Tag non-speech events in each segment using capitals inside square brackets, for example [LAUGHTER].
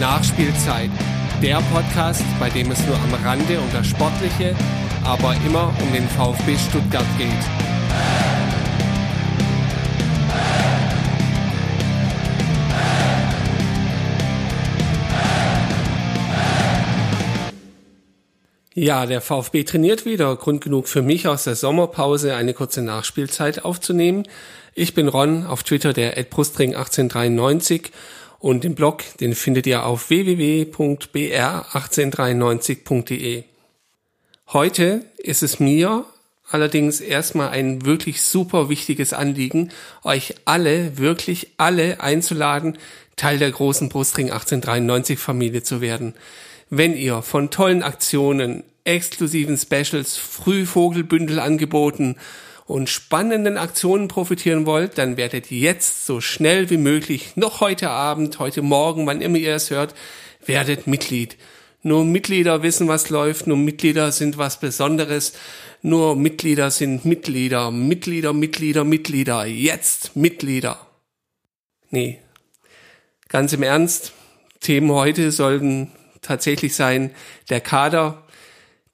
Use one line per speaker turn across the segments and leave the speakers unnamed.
Nachspielzeit. Der Podcast, bei dem es nur am Rande um das Sportliche, aber immer um den VfB Stuttgart geht. Ja, der VfB trainiert wieder. Grund genug für mich aus der Sommerpause eine kurze Nachspielzeit aufzunehmen. Ich bin Ron, auf Twitter der @brustring1893 und den Blog, den findet ihr auf www.br1893.de. Heute ist es mir allerdings erstmal ein wirklich super wichtiges Anliegen, euch alle, wirklich alle einzuladen, Teil der großen Brustring 1893 Familie zu werden. Wenn ihr von tollen Aktionen, exklusiven Specials, Frühvogelbündelangeboten und spannenden Aktionen profitieren wollt, dann werdet jetzt so schnell wie möglich, noch heute Abend, heute Morgen, wann immer ihr es hört, werdet Mitglied. Nur Mitglieder wissen, was läuft, nur Mitglieder sind was Besonderes, nur Mitglieder sind Mitglieder, Mitglieder, Mitglieder, Mitglieder, jetzt Mitglieder. Nee, ganz im Ernst, Themen heute sollten tatsächlich sein der Kader,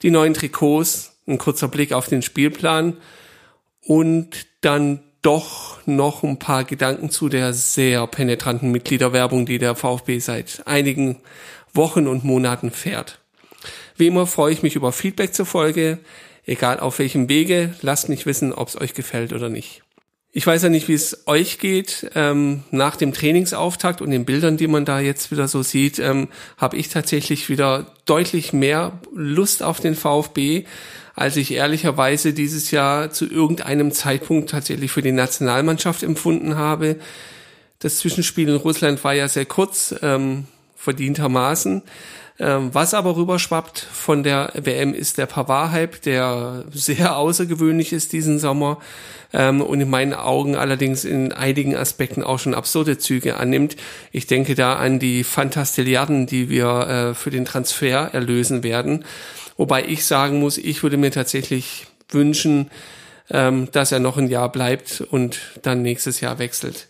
die neuen Trikots, ein kurzer Blick auf den Spielplan und dann doch noch ein paar Gedanken zu der sehr penetranten Mitgliederwerbung, die der VfB seit einigen Wochen und Monaten fährt. Wie immer freue ich mich über Feedback zur Folge, egal auf welchem Wege, lasst mich wissen, ob es euch gefällt oder nicht. Ich weiß ja nicht, wie es euch geht. Ähm, nach dem Trainingsauftakt und den Bildern, die man da jetzt wieder so sieht, ähm, habe ich tatsächlich wieder deutlich mehr Lust auf den VfB, als ich ehrlicherweise dieses Jahr zu irgendeinem Zeitpunkt tatsächlich für die Nationalmannschaft empfunden habe. Das Zwischenspiel in Russland war ja sehr kurz, ähm, verdientermaßen. Ähm, was aber rüberschwappt von der WM ist der Pavard-Hype, der [LAUGHS] sehr außergewöhnlich ist diesen Sommer ähm, und in meinen Augen allerdings in einigen Aspekten auch schon absurde Züge annimmt. Ich denke da an die Fantastilliarden, die wir äh, für den Transfer erlösen werden. Wobei ich sagen muss, ich würde mir tatsächlich wünschen, ähm, dass er noch ein Jahr bleibt und dann nächstes Jahr wechselt.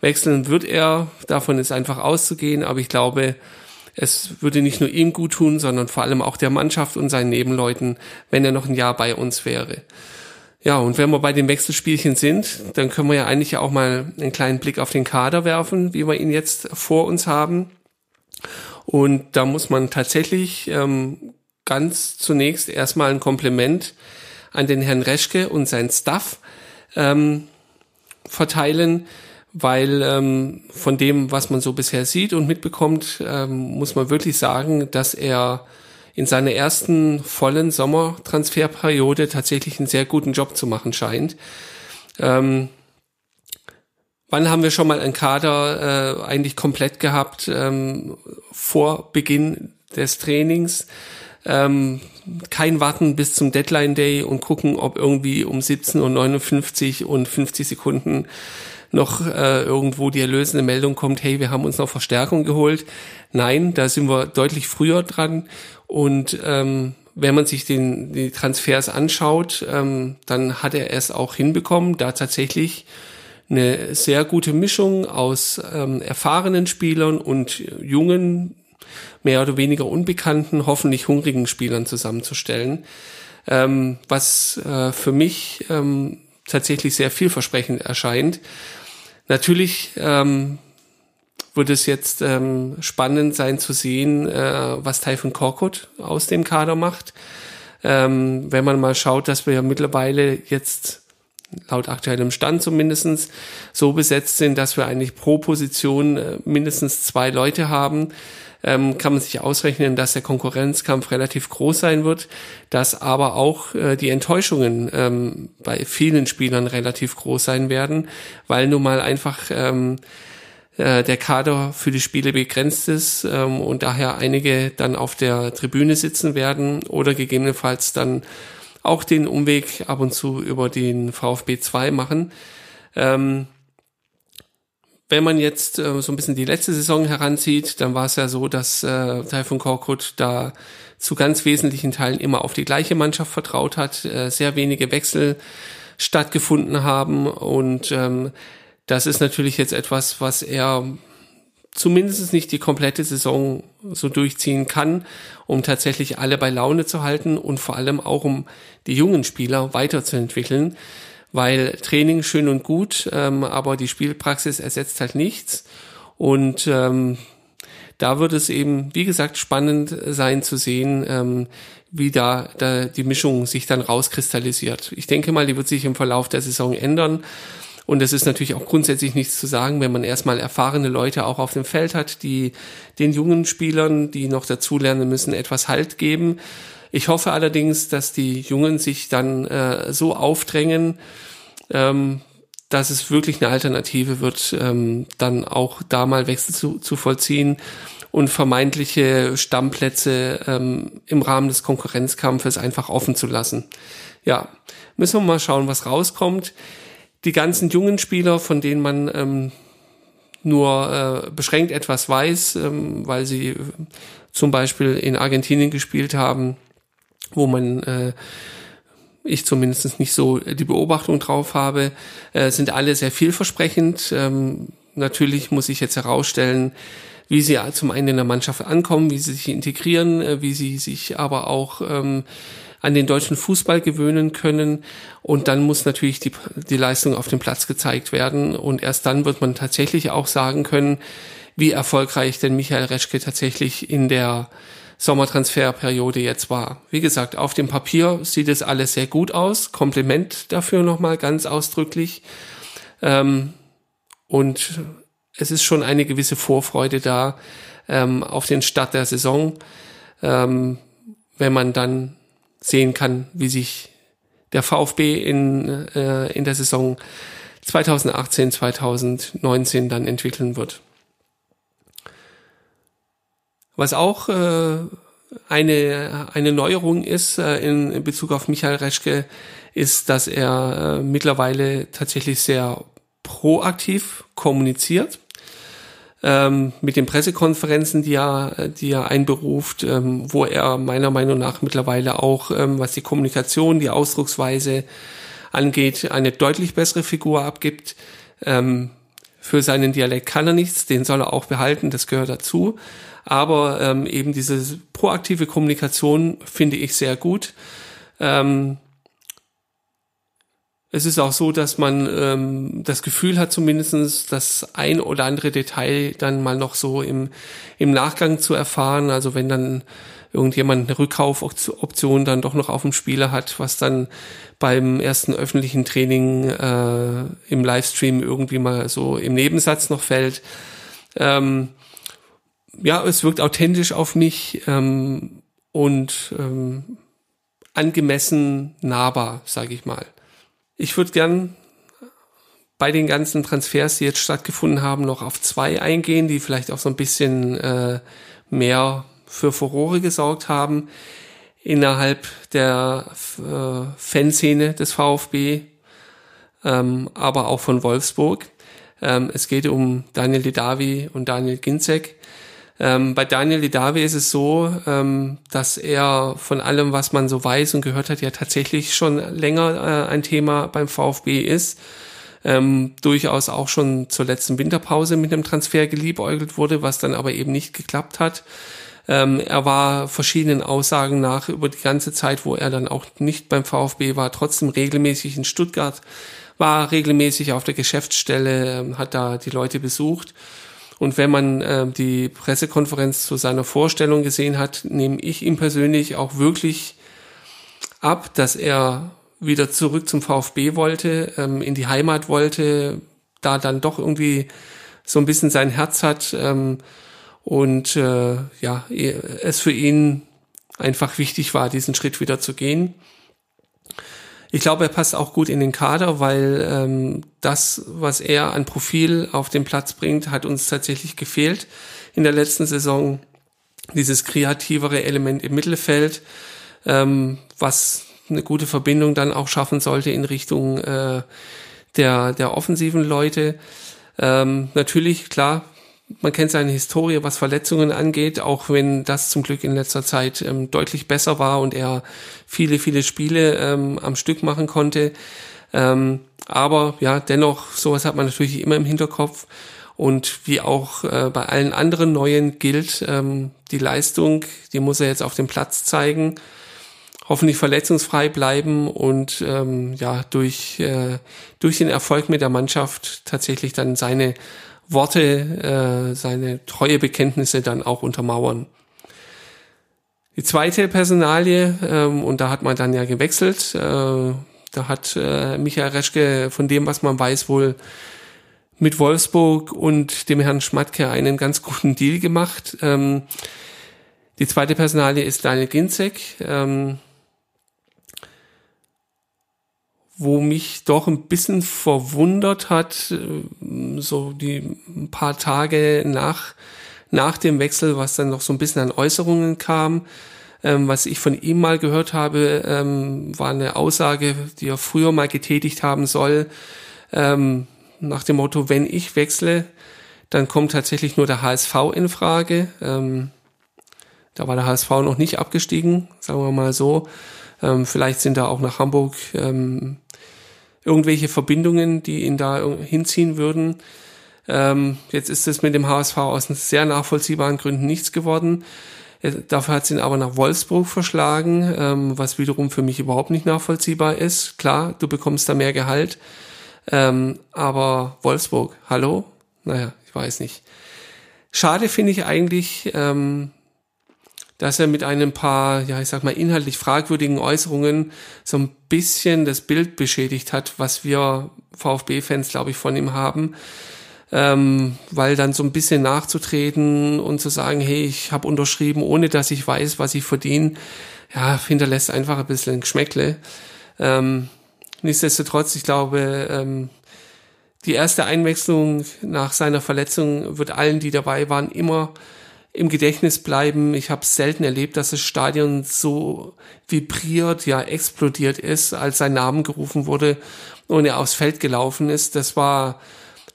Wechseln wird er, davon ist einfach auszugehen, aber ich glaube, es würde nicht nur ihm gut tun, sondern vor allem auch der Mannschaft und seinen Nebenleuten, wenn er noch ein Jahr bei uns wäre. Ja, und wenn wir bei den Wechselspielchen sind, dann können wir ja eigentlich auch mal einen kleinen Blick auf den Kader werfen, wie wir ihn jetzt vor uns haben. Und da muss man tatsächlich ähm, ganz zunächst erstmal ein Kompliment an den Herrn Reschke und sein Staff ähm, verteilen, weil ähm, von dem, was man so bisher sieht und mitbekommt, ähm, muss man wirklich sagen, dass er in seiner ersten vollen Sommertransferperiode tatsächlich einen sehr guten Job zu machen scheint. Ähm, wann haben wir schon mal einen Kader äh, eigentlich komplett gehabt ähm, vor Beginn des Trainings? Ähm, kein Warten bis zum Deadline Day und gucken, ob irgendwie um 17.59 Uhr und 50 Sekunden noch äh, irgendwo die erlösende Meldung kommt, hey, wir haben uns noch Verstärkung geholt. Nein, da sind wir deutlich früher dran. Und ähm, wenn man sich den, die Transfers anschaut, ähm, dann hat er es auch hinbekommen, da tatsächlich eine sehr gute Mischung aus ähm, erfahrenen Spielern und jungen, mehr oder weniger unbekannten, hoffentlich hungrigen Spielern zusammenzustellen. Ähm, was äh, für mich ähm, tatsächlich sehr vielversprechend erscheint. Natürlich ähm, wird es jetzt ähm, spannend sein zu sehen, äh, was Typhon Korkut aus dem Kader macht. Ähm, wenn man mal schaut, dass wir ja mittlerweile jetzt laut aktuellem Stand zumindestens so besetzt sind, dass wir eigentlich pro Position äh, mindestens zwei Leute haben, ähm, kann man sich ausrechnen, dass der Konkurrenzkampf relativ groß sein wird, dass aber auch äh, die Enttäuschungen ähm, bei vielen Spielern relativ groß sein werden, weil nun mal einfach ähm, äh, der Kader für die Spiele begrenzt ist ähm, und daher einige dann auf der Tribüne sitzen werden oder gegebenenfalls dann auch den Umweg ab und zu über den VfB 2 machen. Ähm, wenn man jetzt äh, so ein bisschen die letzte Saison heranzieht, dann war es ja so, dass äh, Taifun Korkut da zu ganz wesentlichen Teilen immer auf die gleiche Mannschaft vertraut hat, äh, sehr wenige Wechsel stattgefunden haben. Und ähm, das ist natürlich jetzt etwas, was er zumindest nicht die komplette Saison so durchziehen kann, um tatsächlich alle bei Laune zu halten und vor allem auch um die jungen Spieler weiterzuentwickeln, weil Training schön und gut, ähm, aber die Spielpraxis ersetzt halt nichts und ähm, da wird es eben, wie gesagt, spannend sein zu sehen, ähm, wie da, da die Mischung sich dann rauskristallisiert. Ich denke mal, die wird sich im Verlauf der Saison ändern. Und es ist natürlich auch grundsätzlich nichts zu sagen, wenn man erstmal erfahrene Leute auch auf dem Feld hat, die den jungen Spielern, die noch dazulernen müssen, etwas Halt geben. Ich hoffe allerdings, dass die Jungen sich dann äh, so aufdrängen, ähm, dass es wirklich eine Alternative wird, ähm, dann auch da mal Wechsel zu, zu vollziehen und vermeintliche Stammplätze ähm, im Rahmen des Konkurrenzkampfes einfach offen zu lassen. Ja, müssen wir mal schauen, was rauskommt die ganzen jungen Spieler, von denen man ähm, nur äh, beschränkt etwas weiß, ähm, weil sie zum Beispiel in Argentinien gespielt haben, wo man äh, ich zumindest nicht so die Beobachtung drauf habe, äh, sind alle sehr vielversprechend. Ähm, natürlich muss ich jetzt herausstellen, wie sie zum einen in der Mannschaft ankommen, wie sie sich integrieren, äh, wie sie sich aber auch ähm, an den deutschen Fußball gewöhnen können. Und dann muss natürlich die, die Leistung auf dem Platz gezeigt werden. Und erst dann wird man tatsächlich auch sagen können, wie erfolgreich denn Michael Reschke tatsächlich in der Sommertransferperiode jetzt war. Wie gesagt, auf dem Papier sieht es alles sehr gut aus. Kompliment dafür nochmal ganz ausdrücklich. Ähm, und es ist schon eine gewisse Vorfreude da ähm, auf den Start der Saison, ähm, wenn man dann sehen kann, wie sich der VfB in, äh, in der Saison 2018, 2019 dann entwickeln wird. Was auch äh, eine, eine Neuerung ist äh, in, in Bezug auf Michael Reschke, ist, dass er äh, mittlerweile tatsächlich sehr proaktiv kommuniziert ähm, mit den Pressekonferenzen, die er, die er einberuft, ähm, wo er meiner Meinung nach mittlerweile auch, ähm, was die Kommunikation, die Ausdrucksweise angeht, eine deutlich bessere Figur abgibt. Ähm, für seinen Dialekt kann er nichts, den soll er auch behalten, das gehört dazu. Aber ähm, eben diese proaktive Kommunikation finde ich sehr gut. Ähm, es ist auch so, dass man ähm, das Gefühl hat, zumindestens das ein oder andere Detail dann mal noch so im, im Nachgang zu erfahren. Also wenn dann irgendjemand eine Rückkaufoption dann doch noch auf dem Spieler hat, was dann beim ersten öffentlichen Training äh, im Livestream irgendwie mal so im Nebensatz noch fällt. Ähm, ja, es wirkt authentisch auf mich ähm, und ähm, angemessen nahbar, sage ich mal. Ich würde gern bei den ganzen Transfers, die jetzt stattgefunden haben, noch auf zwei eingehen, die vielleicht auch so ein bisschen äh, mehr für Furore gesorgt haben innerhalb der äh, Fanszene des VfB, ähm, aber auch von Wolfsburg. Ähm, es geht um Daniel Didavi und Daniel Ginzek. Ähm, bei Daniel Lidavi ist es so, ähm, dass er von allem, was man so weiß und gehört hat, ja tatsächlich schon länger äh, ein Thema beim VfB ist. Ähm, durchaus auch schon zur letzten Winterpause mit dem Transfer geliebäugelt wurde, was dann aber eben nicht geklappt hat. Ähm, er war verschiedenen Aussagen nach über die ganze Zeit, wo er dann auch nicht beim VfB war, trotzdem regelmäßig in Stuttgart, war regelmäßig auf der Geschäftsstelle, ähm, hat da die Leute besucht. Und wenn man äh, die Pressekonferenz zu seiner Vorstellung gesehen hat, nehme ich ihm persönlich auch wirklich ab, dass er wieder zurück zum VfB wollte, ähm, in die Heimat wollte, da dann doch irgendwie so ein bisschen sein Herz hat ähm, und äh, ja, es für ihn einfach wichtig war, diesen Schritt wieder zu gehen. Ich glaube, er passt auch gut in den Kader, weil ähm, das, was er an Profil auf den Platz bringt, hat uns tatsächlich gefehlt in der letzten Saison. Dieses kreativere Element im Mittelfeld, ähm, was eine gute Verbindung dann auch schaffen sollte in Richtung äh, der, der offensiven Leute. Ähm, natürlich, klar, man kennt seine Historie, was Verletzungen angeht, auch wenn das zum Glück in letzter Zeit ähm, deutlich besser war und er viele, viele Spiele ähm, am Stück machen konnte. Ähm, aber ja, dennoch, sowas hat man natürlich immer im Hinterkopf. Und wie auch äh, bei allen anderen Neuen gilt, ähm, die Leistung, die muss er jetzt auf dem Platz zeigen, hoffentlich verletzungsfrei bleiben und ähm, ja durch äh, durch den Erfolg mit der Mannschaft tatsächlich dann seine Worte, äh, seine treue Bekenntnisse dann auch untermauern. Die zweite Personalie, ähm, und da hat man dann ja gewechselt, äh, da hat äh, Michael Reschke von dem, was man weiß, wohl mit Wolfsburg und dem Herrn Schmatke einen ganz guten Deal gemacht. Ähm, die zweite Personalie ist Daniel Ginzek, ähm, wo mich doch ein bisschen verwundert hat, äh, so die paar Tage nach, nach dem Wechsel, was dann noch so ein bisschen an Äußerungen kam. Ähm, was ich von ihm mal gehört habe, ähm, war eine Aussage, die er früher mal getätigt haben soll, ähm, nach dem Motto, wenn ich wechsle, dann kommt tatsächlich nur der HSV in Frage. Ähm, da war der HSV noch nicht abgestiegen, sagen wir mal so. Ähm, vielleicht sind da auch nach Hamburg ähm, irgendwelche Verbindungen, die ihn da hinziehen würden. Ähm, jetzt ist es mit dem HSV aus sehr nachvollziehbaren Gründen nichts geworden. Äh, dafür hat sie ihn aber nach Wolfsburg verschlagen, ähm, was wiederum für mich überhaupt nicht nachvollziehbar ist. Klar, du bekommst da mehr Gehalt, ähm, aber Wolfsburg, hallo? Naja, ich weiß nicht. Schade finde ich eigentlich, ähm, dass er mit einem paar, ja, ich sag mal, inhaltlich fragwürdigen Äußerungen so ein bisschen das Bild beschädigt hat, was wir VfB-Fans, glaube ich, von ihm haben. Ähm, weil dann so ein bisschen nachzutreten und zu sagen, hey, ich habe unterschrieben, ohne dass ich weiß, was ich verdiene, ja, hinterlässt einfach ein bisschen ein Geschmäckle. Ähm, nichtsdestotrotz, ich glaube, ähm, die erste Einwechslung nach seiner Verletzung wird allen, die dabei waren, immer im Gedächtnis bleiben. Ich habe selten erlebt, dass das Stadion so vibriert, ja explodiert ist, als sein Name gerufen wurde und er aufs Feld gelaufen ist. Das war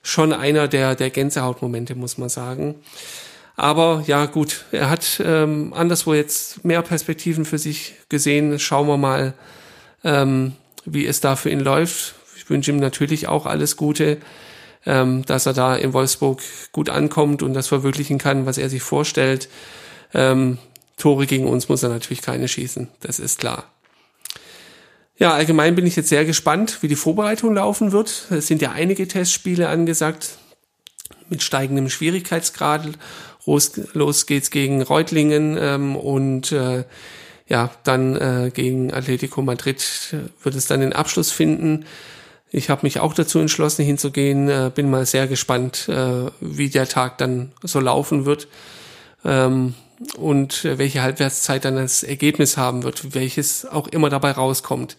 schon einer der, der Gänsehautmomente, muss man sagen. Aber ja, gut, er hat ähm, anderswo jetzt mehr Perspektiven für sich gesehen. Schauen wir mal, ähm, wie es da für ihn läuft. Ich wünsche ihm natürlich auch alles Gute ähm, dass er da in Wolfsburg gut ankommt und das verwirklichen kann, was er sich vorstellt. Ähm, Tore gegen uns muss er natürlich keine schießen, das ist klar. Ja, allgemein bin ich jetzt sehr gespannt, wie die Vorbereitung laufen wird. Es sind ja einige Testspiele angesagt mit steigendem Schwierigkeitsgrad. Los, geht's gegen Reutlingen ähm, und äh, ja, dann äh, gegen Atletico Madrid wird es dann den Abschluss finden. Ich habe mich auch dazu entschlossen, hinzugehen. Äh, bin mal sehr gespannt, äh, wie der Tag dann so laufen wird ähm, und welche Halbwertszeit dann das Ergebnis haben wird, welches auch immer dabei rauskommt.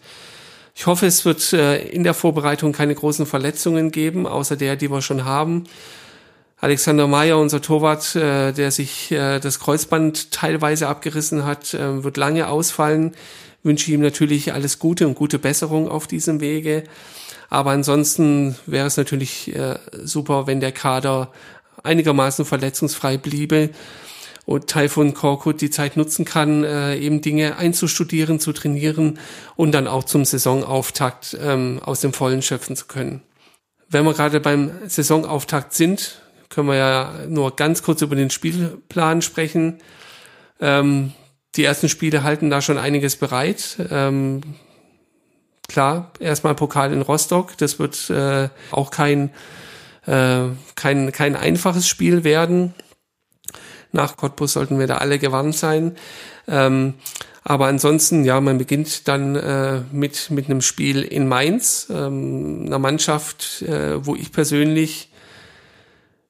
Ich hoffe, es wird äh, in der Vorbereitung keine großen Verletzungen geben, außer der, die wir schon haben. Alexander Meyer, unser Torwart, äh, der sich äh, das Kreuzband teilweise abgerissen hat, äh, wird lange ausfallen. Wünsche ihm natürlich alles Gute und gute Besserung auf diesem Wege. Aber ansonsten wäre es natürlich äh, super, wenn der Kader einigermaßen verletzungsfrei bliebe und Taifun Korkut die Zeit nutzen kann, äh, eben Dinge einzustudieren, zu trainieren und dann auch zum Saisonauftakt ähm, aus dem Vollen schöpfen zu können. Wenn wir gerade beim Saisonauftakt sind, können wir ja nur ganz kurz über den Spielplan sprechen. Ähm, die ersten Spiele halten da schon einiges bereit. Ähm, klar, erstmal Pokal in Rostock. Das wird äh, auch kein, äh, kein, kein einfaches Spiel werden. Nach Cottbus sollten wir da alle gewarnt sein. Ähm, aber ansonsten, ja, man beginnt dann äh, mit, mit einem Spiel in Mainz, ähm, einer Mannschaft, äh, wo ich persönlich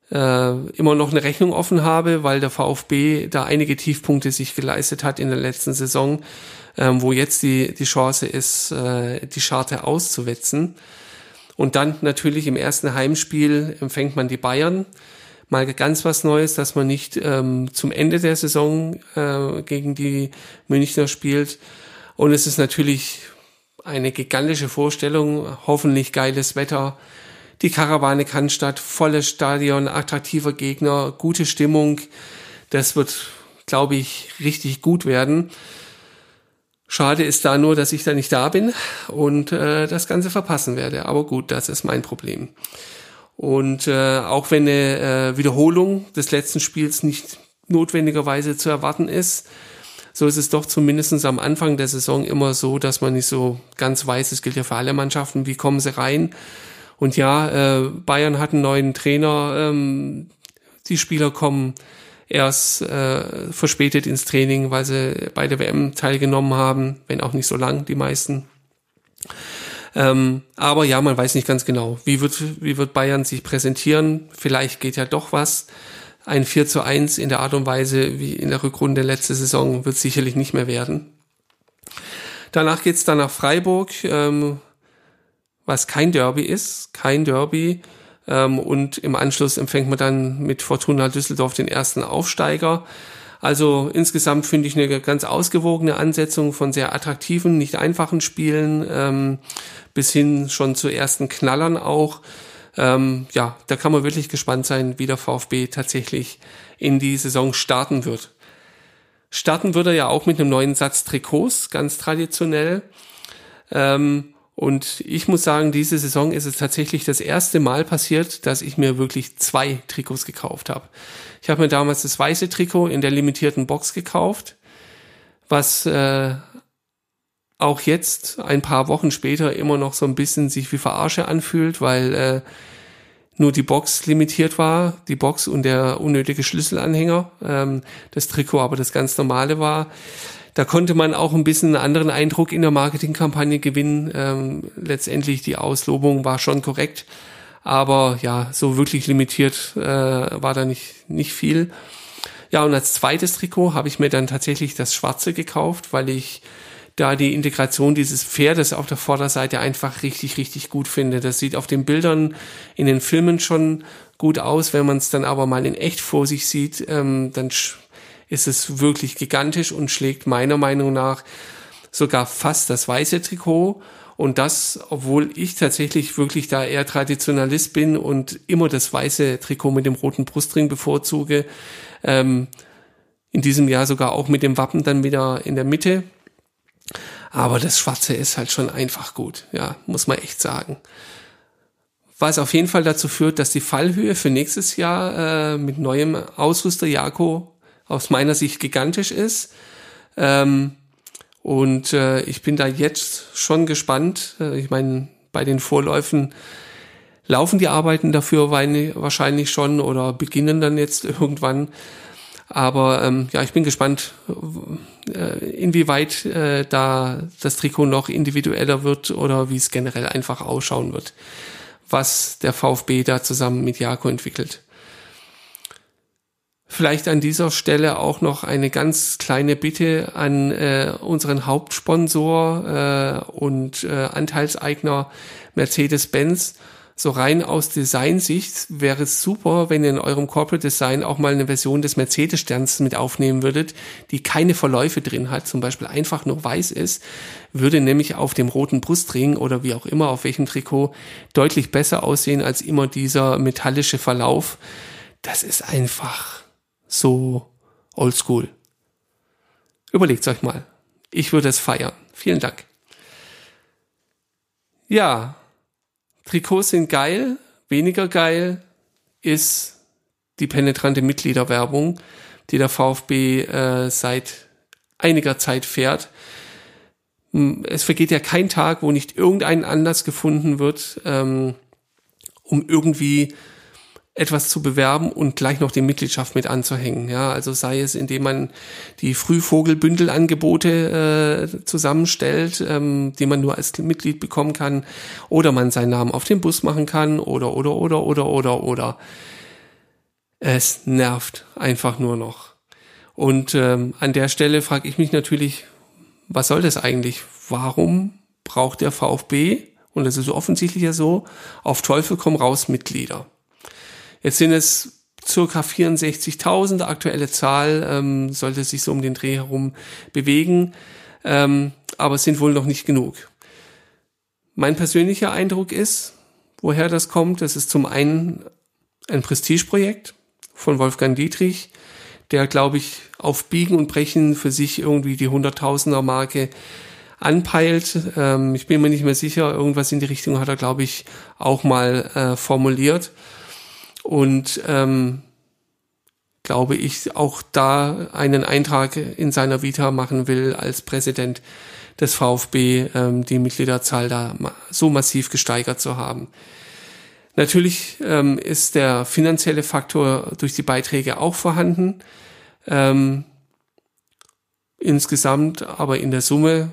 äh, immer noch eine Rechnung offen habe, weil der VfB da einige Tiefpunkte sich geleistet hat in der letzten Saison ähm, wo jetzt die, die Chance ist, äh, die Scharte auszuwetzen. Und dann natürlich im ersten Heimspiel empfängt man die Bayern. Mal ganz was Neues, dass man nicht ähm, zum Ende der Saison äh, gegen die Münchner spielt. Und es ist natürlich eine gigantische Vorstellung, hoffentlich geiles Wetter, die Karawane Cannstatt, volles Stadion, attraktiver Gegner, gute Stimmung. Das wird, glaube ich, richtig gut werden. Schade ist da nur, dass ich da nicht da bin und äh, das Ganze verpassen werde. Aber gut, das ist mein Problem. Und äh, auch wenn eine äh, Wiederholung des letzten Spiels nicht notwendigerweise zu erwarten ist, so ist es doch zumindestens am Anfang der Saison immer so, dass man nicht so ganz weiß, es gilt ja für alle Mannschaften, wie kommen sie rein. Und ja, äh, Bayern hat einen neuen Trainer, ähm, die Spieler kommen erst äh, verspätet ins Training, weil sie bei der WM teilgenommen haben, wenn auch nicht so lang, die meisten. Ähm, aber ja, man weiß nicht ganz genau, wie wird, wie wird Bayern sich präsentieren. Vielleicht geht ja doch was. Ein 4 zu 1 in der Art und Weise wie in der Rückrunde letzte Saison wird sicherlich nicht mehr werden. Danach geht's dann nach Freiburg, ähm, was kein Derby ist, kein Derby. Ähm, und im Anschluss empfängt man dann mit Fortuna Düsseldorf den ersten Aufsteiger. Also insgesamt finde ich eine ganz ausgewogene Ansetzung von sehr attraktiven, nicht einfachen Spielen ähm, bis hin schon zu ersten Knallern auch. Ähm, ja, da kann man wirklich gespannt sein, wie der VfB tatsächlich in die Saison starten wird. Starten wird er ja auch mit einem neuen Satz Trikots, ganz traditionell. Ähm, und ich muss sagen, diese Saison ist es tatsächlich das erste Mal passiert, dass ich mir wirklich zwei Trikots gekauft habe. Ich habe mir damals das weiße Trikot in der limitierten Box gekauft, was äh, auch jetzt ein paar Wochen später immer noch so ein bisschen sich wie Verarsche anfühlt, weil äh, nur die Box limitiert war, die Box und der unnötige Schlüsselanhänger, ähm, das Trikot aber das ganz normale war. Da konnte man auch ein bisschen einen anderen Eindruck in der Marketingkampagne gewinnen. Ähm, letztendlich die Auslobung war schon korrekt, aber ja, so wirklich limitiert äh, war da nicht, nicht viel. Ja, und als zweites Trikot habe ich mir dann tatsächlich das schwarze gekauft, weil ich da die Integration dieses Pferdes auf der Vorderseite einfach richtig, richtig gut finde. Das sieht auf den Bildern in den Filmen schon gut aus. Wenn man es dann aber mal in echt vor sich sieht, ähm, dann ist es wirklich gigantisch und schlägt meiner Meinung nach sogar fast das weiße Trikot. Und das, obwohl ich tatsächlich wirklich da eher Traditionalist bin und immer das weiße Trikot mit dem roten Brustring bevorzuge. Ähm, in diesem Jahr sogar auch mit dem Wappen dann wieder in der Mitte. Aber das Schwarze ist halt schon einfach gut, ja, muss man echt sagen. Was auf jeden Fall dazu führt, dass die Fallhöhe für nächstes Jahr äh, mit neuem Ausrüster Jako aus meiner Sicht gigantisch ist. Ähm, und äh, ich bin da jetzt schon gespannt. Äh, ich meine, bei den Vorläufen laufen die Arbeiten dafür wahrscheinlich schon oder beginnen dann jetzt [LAUGHS] irgendwann. Aber ähm, ja, ich bin gespannt, äh, inwieweit äh, da das Trikot noch individueller wird oder wie es generell einfach ausschauen wird, was der VfB da zusammen mit Jako entwickelt. Vielleicht an dieser Stelle auch noch eine ganz kleine Bitte an äh, unseren Hauptsponsor äh, und äh, Anteilseigner Mercedes-Benz so rein aus Designsicht wäre es super, wenn ihr in eurem Corporate Design auch mal eine Version des Mercedes-Sterns mit aufnehmen würdet, die keine Verläufe drin hat, zum Beispiel einfach nur weiß ist, würde nämlich auf dem roten Brustring oder wie auch immer auf welchem Trikot deutlich besser aussehen als immer dieser metallische Verlauf. Das ist einfach so oldschool. Überlegt euch mal. Ich würde es feiern. Vielen Dank. Ja, Trikots sind geil, weniger geil ist die penetrante Mitgliederwerbung, die der VfB äh, seit einiger Zeit fährt. Es vergeht ja kein Tag, wo nicht irgendein Anlass gefunden wird, ähm, um irgendwie etwas zu bewerben und gleich noch die Mitgliedschaft mit anzuhängen. Ja, also sei es, indem man die Frühvogelbündelangebote äh, zusammenstellt, ähm, die man nur als Mitglied bekommen kann, oder man seinen Namen auf den Bus machen kann, oder oder oder oder oder oder. Es nervt einfach nur noch. Und ähm, an der Stelle frage ich mich natürlich, was soll das eigentlich? Warum braucht der VfB, und das ist offensichtlich ja so, auf Teufel komm raus Mitglieder? Jetzt sind es circa 64.000, aktuelle Zahl, ähm, sollte sich so um den Dreh herum bewegen, ähm, aber es sind wohl noch nicht genug. Mein persönlicher Eindruck ist, woher das kommt, das ist zum einen ein Prestigeprojekt von Wolfgang Dietrich, der, glaube ich, auf Biegen und Brechen für sich irgendwie die Hunderttausender Marke anpeilt. Ähm, ich bin mir nicht mehr sicher, irgendwas in die Richtung hat er, glaube ich, auch mal äh, formuliert. Und ähm, glaube ich, auch da einen Eintrag in seiner Vita machen will als Präsident des VfB, ähm, die Mitgliederzahl da so massiv gesteigert zu haben. Natürlich ähm, ist der finanzielle Faktor durch die Beiträge auch vorhanden. Ähm, insgesamt, aber in der Summe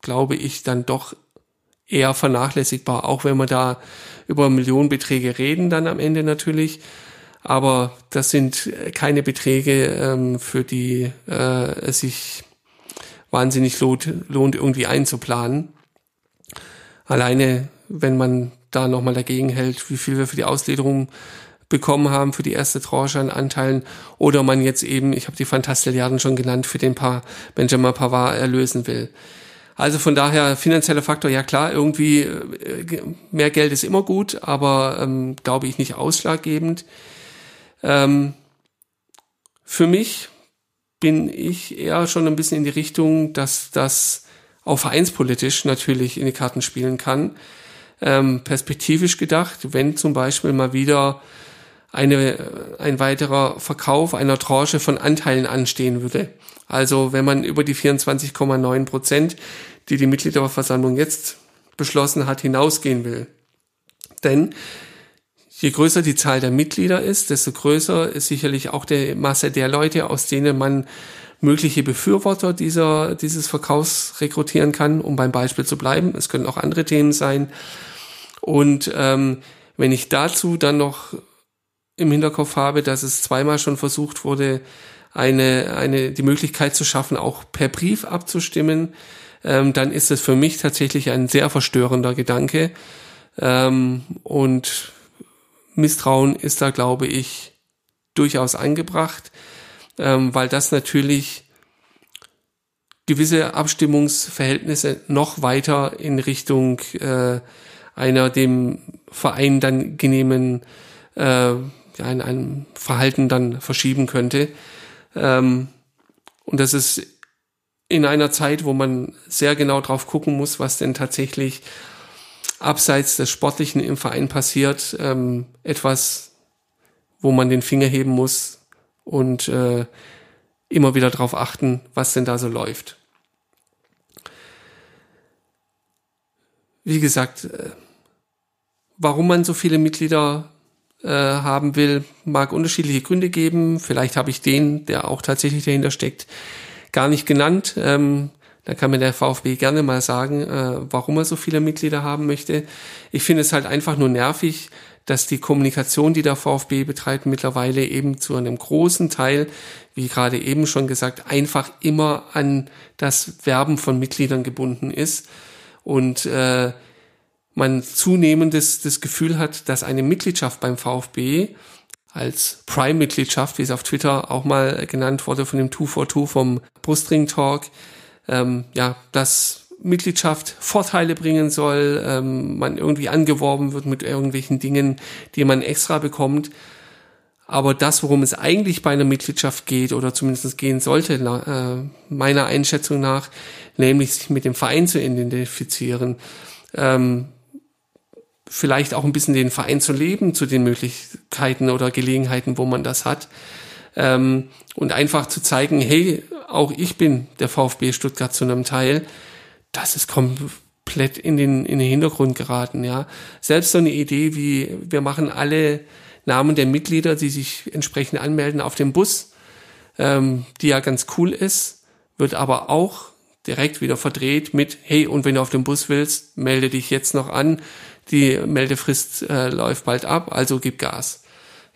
glaube ich dann doch eher vernachlässigbar, auch wenn wir da über Millionenbeträge reden dann am Ende natürlich. Aber das sind keine Beträge, ähm, für die äh, es sich wahnsinnig lohnt, lohnt, irgendwie einzuplanen. Alleine, wenn man da nochmal dagegen hält, wie viel wir für die Auslederung bekommen haben für die erste Tranche an Anteilen oder man jetzt eben, ich habe die Fantastilliarden schon genannt, für den Paar Benjamin Pavard erlösen will. Also von daher finanzieller Faktor, ja klar, irgendwie äh, mehr Geld ist immer gut, aber ähm, glaube ich nicht ausschlaggebend. Ähm, für mich bin ich eher schon ein bisschen in die Richtung, dass das auch vereinspolitisch natürlich in die Karten spielen kann. Ähm, perspektivisch gedacht, wenn zum Beispiel mal wieder eine, ein weiterer Verkauf einer Tranche von Anteilen anstehen würde. Also wenn man über die 24,9 Prozent, die die Mitgliederversammlung jetzt beschlossen hat, hinausgehen will. Denn je größer die Zahl der Mitglieder ist, desto größer ist sicherlich auch die Masse der Leute, aus denen man mögliche Befürworter dieser, dieses Verkaufs rekrutieren kann, um beim Beispiel zu bleiben. Es können auch andere Themen sein. Und ähm, wenn ich dazu dann noch im Hinterkopf habe, dass es zweimal schon versucht wurde, eine, eine, die Möglichkeit zu schaffen, auch per Brief abzustimmen, ähm, dann ist es für mich tatsächlich ein sehr verstörender Gedanke. Ähm, und Misstrauen ist da, glaube ich, durchaus angebracht, ähm, weil das natürlich gewisse Abstimmungsverhältnisse noch weiter in Richtung äh, einer dem Verein dann genehmen äh, ja, in einem Verhalten dann verschieben könnte. Ähm, und das ist in einer Zeit, wo man sehr genau drauf gucken muss, was denn tatsächlich abseits des Sportlichen im Verein passiert, ähm, etwas, wo man den Finger heben muss und äh, immer wieder darauf achten, was denn da so läuft. Wie gesagt, äh, warum man so viele Mitglieder äh, haben will, mag unterschiedliche Gründe geben. Vielleicht habe ich den, der auch tatsächlich dahinter steckt, gar nicht genannt. Ähm, da kann mir der VfB gerne mal sagen, äh, warum er so viele Mitglieder haben möchte. Ich finde es halt einfach nur nervig, dass die Kommunikation, die der VfB betreibt, mittlerweile eben zu einem großen Teil, wie gerade eben schon gesagt, einfach immer an das Werben von Mitgliedern gebunden ist. Und äh, man zunehmend das, das Gefühl hat, dass eine Mitgliedschaft beim VfB als Prime-Mitgliedschaft, wie es auf Twitter auch mal genannt wurde von dem 242 vom Brustring Talk, ähm, ja, dass Mitgliedschaft Vorteile bringen soll, ähm, man irgendwie angeworben wird mit irgendwelchen Dingen, die man extra bekommt. Aber das, worum es eigentlich bei einer Mitgliedschaft geht oder zumindest gehen sollte, äh, meiner Einschätzung nach, nämlich sich mit dem Verein zu identifizieren, ähm, vielleicht auch ein bisschen den Verein zu leben zu den Möglichkeiten oder Gelegenheiten, wo man das hat. Ähm, und einfach zu zeigen, hey, auch ich bin der VfB Stuttgart zu einem Teil. Das ist komplett in den, in den Hintergrund geraten, ja. Selbst so eine Idee wie, wir machen alle Namen der Mitglieder, die sich entsprechend anmelden, auf dem Bus, ähm, die ja ganz cool ist, wird aber auch direkt wieder verdreht mit, hey, und wenn du auf dem Bus willst, melde dich jetzt noch an die Meldefrist äh, läuft bald ab, also gib Gas.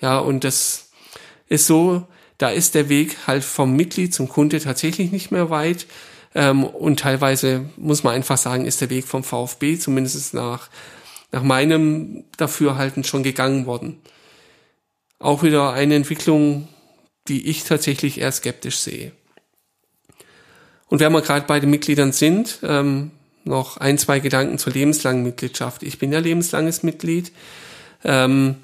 Ja, und das ist so, da ist der Weg halt vom Mitglied zum Kunde tatsächlich nicht mehr weit. Ähm, und teilweise muss man einfach sagen, ist der Weg vom VfB zumindest nach, nach meinem Dafürhalten schon gegangen worden. Auch wieder eine Entwicklung, die ich tatsächlich eher skeptisch sehe. Und wenn wir gerade bei den Mitgliedern sind, ähm, noch ein, zwei Gedanken zur lebenslangen Mitgliedschaft. Ich bin ja lebenslanges Mitglied. Ähm,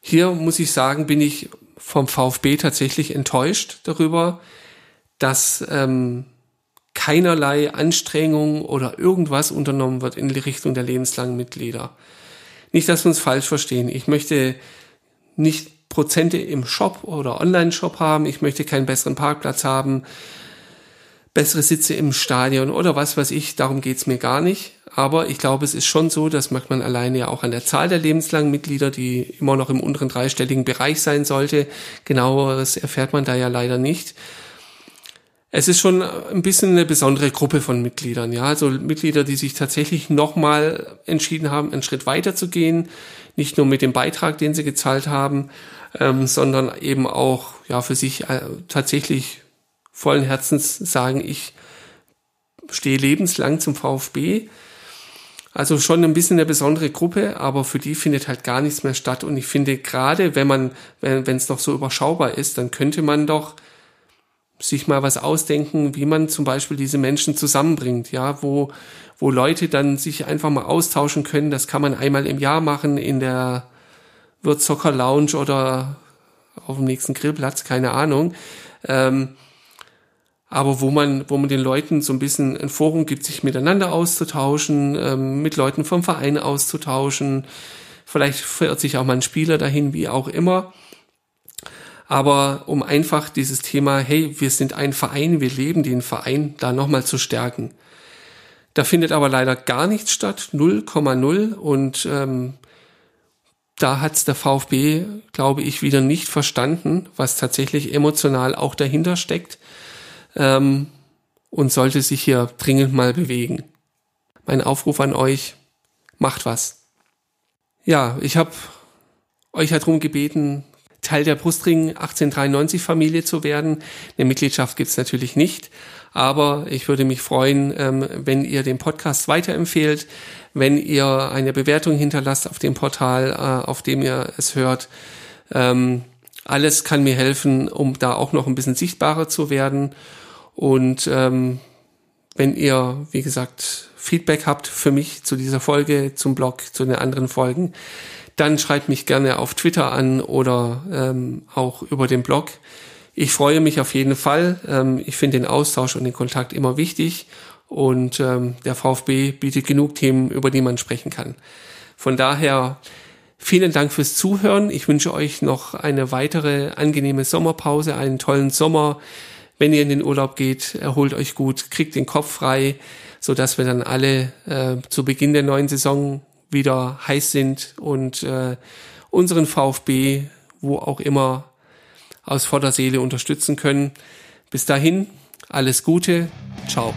hier muss ich sagen, bin ich vom VfB tatsächlich enttäuscht darüber, dass ähm, keinerlei Anstrengung oder irgendwas unternommen wird in die Richtung der lebenslangen Mitglieder. Nicht, dass wir uns falsch verstehen. Ich möchte nicht Prozente im Shop oder Online-Shop haben. Ich möchte keinen besseren Parkplatz haben, bessere Sitze im Stadion oder was weiß ich. Darum geht's mir gar nicht. Aber ich glaube, es ist schon so, das merkt man alleine ja auch an der Zahl der lebenslangen Mitglieder, die immer noch im unteren dreistelligen Bereich sein sollte. Genaueres erfährt man da ja leider nicht es ist schon ein bisschen eine besondere Gruppe von Mitgliedern, ja, also Mitglieder, die sich tatsächlich nochmal entschieden haben, einen Schritt weiter zu gehen, nicht nur mit dem Beitrag, den sie gezahlt haben, ähm, sondern eben auch ja für sich äh, tatsächlich vollen Herzens sagen, ich stehe lebenslang zum VfB. Also schon ein bisschen eine besondere Gruppe, aber für die findet halt gar nichts mehr statt. Und ich finde gerade, wenn man, wenn es noch so überschaubar ist, dann könnte man doch sich mal was ausdenken, wie man zum Beispiel diese Menschen zusammenbringt, ja, wo, wo Leute dann sich einfach mal austauschen können. Das kann man einmal im Jahr machen in der Würzocker Lounge oder auf dem nächsten Grillplatz, keine Ahnung. Ähm, aber wo man, wo man den Leuten so ein bisschen ein Forum gibt, sich miteinander auszutauschen, ähm, mit Leuten vom Verein auszutauschen. Vielleicht verirrt sich auch mal ein Spieler dahin, wie auch immer aber um einfach dieses Thema, hey, wir sind ein Verein, wir leben den Verein, da nochmal zu stärken. Da findet aber leider gar nichts statt, 0,0 und ähm, da hat's der VfB, glaube ich, wieder nicht verstanden, was tatsächlich emotional auch dahinter steckt ähm, und sollte sich hier dringend mal bewegen. Mein Aufruf an euch, macht was. Ja, ich habe euch darum gebeten, Teil der Brustring 1893 Familie zu werden. Eine Mitgliedschaft gibt's natürlich nicht, aber ich würde mich freuen, ähm, wenn ihr den Podcast weiterempfehlt, wenn ihr eine Bewertung hinterlasst auf dem Portal, äh, auf dem ihr es hört. Ähm, alles kann mir helfen, um da auch noch ein bisschen sichtbarer zu werden. Und ähm, wenn ihr, wie gesagt, Feedback habt für mich zu dieser Folge, zum Blog, zu den anderen Folgen, dann schreibt mich gerne auf Twitter an oder ähm, auch über den Blog. Ich freue mich auf jeden Fall. Ähm, ich finde den Austausch und den Kontakt immer wichtig und ähm, der VfB bietet genug Themen, über die man sprechen kann. Von daher vielen Dank fürs Zuhören. Ich wünsche euch noch eine weitere angenehme Sommerpause, einen tollen Sommer. Wenn ihr in den Urlaub geht, erholt euch gut, kriegt den Kopf frei, so dass wir dann alle äh, zu Beginn der neuen Saison wieder heiß sind und äh, unseren VfB, wo auch immer, aus voller Seele unterstützen können. Bis dahin, alles Gute, ciao.